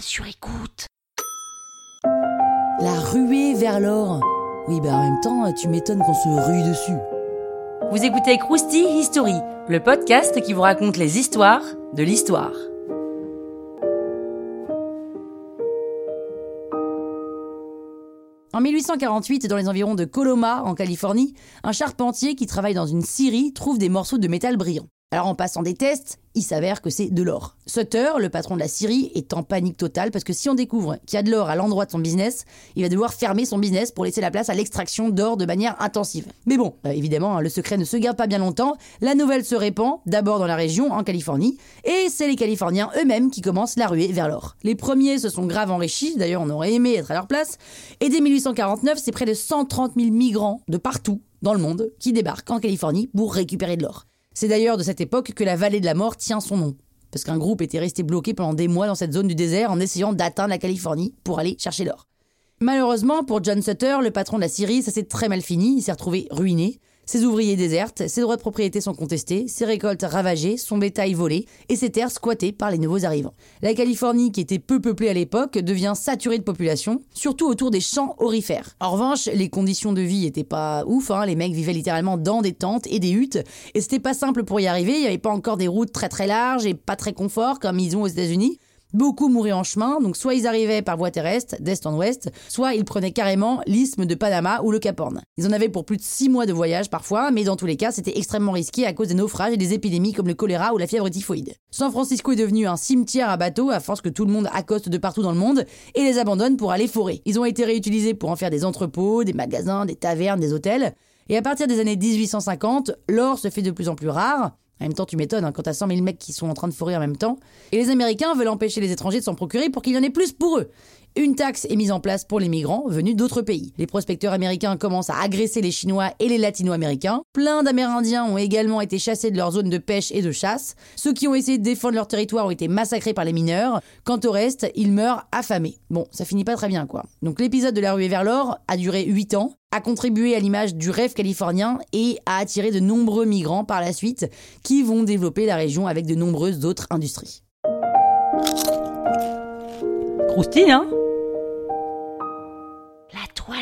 sur écoute. La ruée vers l'or. Oui, bah en même temps, tu m'étonnes qu'on se rue dessus. Vous écoutez Krusty History, le podcast qui vous raconte les histoires de l'histoire. En 1848, dans les environs de Coloma, en Californie, un charpentier qui travaille dans une scierie trouve des morceaux de métal brillant. Alors en passant des tests, il s'avère que c'est de l'or. Sutter, le patron de la Syrie, est en panique totale parce que si on découvre qu'il y a de l'or à l'endroit de son business, il va devoir fermer son business pour laisser la place à l'extraction d'or de manière intensive. Mais bon, euh, évidemment, hein, le secret ne se garde pas bien longtemps, la nouvelle se répand, d'abord dans la région, en Californie, et c'est les Californiens eux-mêmes qui commencent la ruée vers l'or. Les premiers se sont grave enrichis, d'ailleurs on aurait aimé être à leur place, et dès 1849, c'est près de 130 000 migrants de partout dans le monde qui débarquent en Californie pour récupérer de l'or. C'est d'ailleurs de cette époque que la vallée de la mort tient son nom, parce qu'un groupe était resté bloqué pendant des mois dans cette zone du désert en essayant d'atteindre la Californie pour aller chercher l'or. Malheureusement pour John Sutter, le patron de la Syrie, ça s'est très mal fini, il s'est retrouvé ruiné, ses ouvriers désertent, ses droits de propriété sont contestés, ses récoltes ravagées, son bétail volé et ses terres squattées par les nouveaux arrivants. La Californie, qui était peu peuplée à l'époque, devient saturée de population, surtout autour des champs orifères. En revanche, les conditions de vie étaient pas ouf, hein. les mecs vivaient littéralement dans des tentes et des huttes, et c'était pas simple pour y arriver, il n'y avait pas encore des routes très très larges et pas très confort comme ils ont aux États-Unis. Beaucoup mouraient en chemin, donc soit ils arrivaient par voie terrestre, d'est en ouest, soit ils prenaient carrément l'isthme de Panama ou le Cap Horn. Ils en avaient pour plus de six mois de voyage parfois, mais dans tous les cas, c'était extrêmement risqué à cause des naufrages et des épidémies comme le choléra ou la fièvre typhoïde. San Francisco est devenu un cimetière à bateaux à force que tout le monde accoste de partout dans le monde et les abandonne pour aller forer. Ils ont été réutilisés pour en faire des entrepôts, des magasins, des tavernes, des hôtels. Et à partir des années 1850, l'or se fait de plus en plus rare. En même temps, tu m'étonnes, hein, quand t'as 100 000 mecs qui sont en train de forer en même temps. Et les Américains veulent empêcher les étrangers de s'en procurer pour qu'il y en ait plus pour eux. Une taxe est mise en place pour les migrants venus d'autres pays. Les prospecteurs américains commencent à agresser les Chinois et les Latino-américains. Plein d'Amérindiens ont également été chassés de leur zone de pêche et de chasse. Ceux qui ont essayé de défendre leur territoire ont été massacrés par les mineurs. Quant au reste, ils meurent affamés. Bon, ça finit pas très bien quoi. Donc l'épisode de la ruée vers l'or a duré 8 ans, a contribué à l'image du rêve californien et a attiré de nombreux migrants par la suite qui vont développer la région avec de nombreuses autres industries.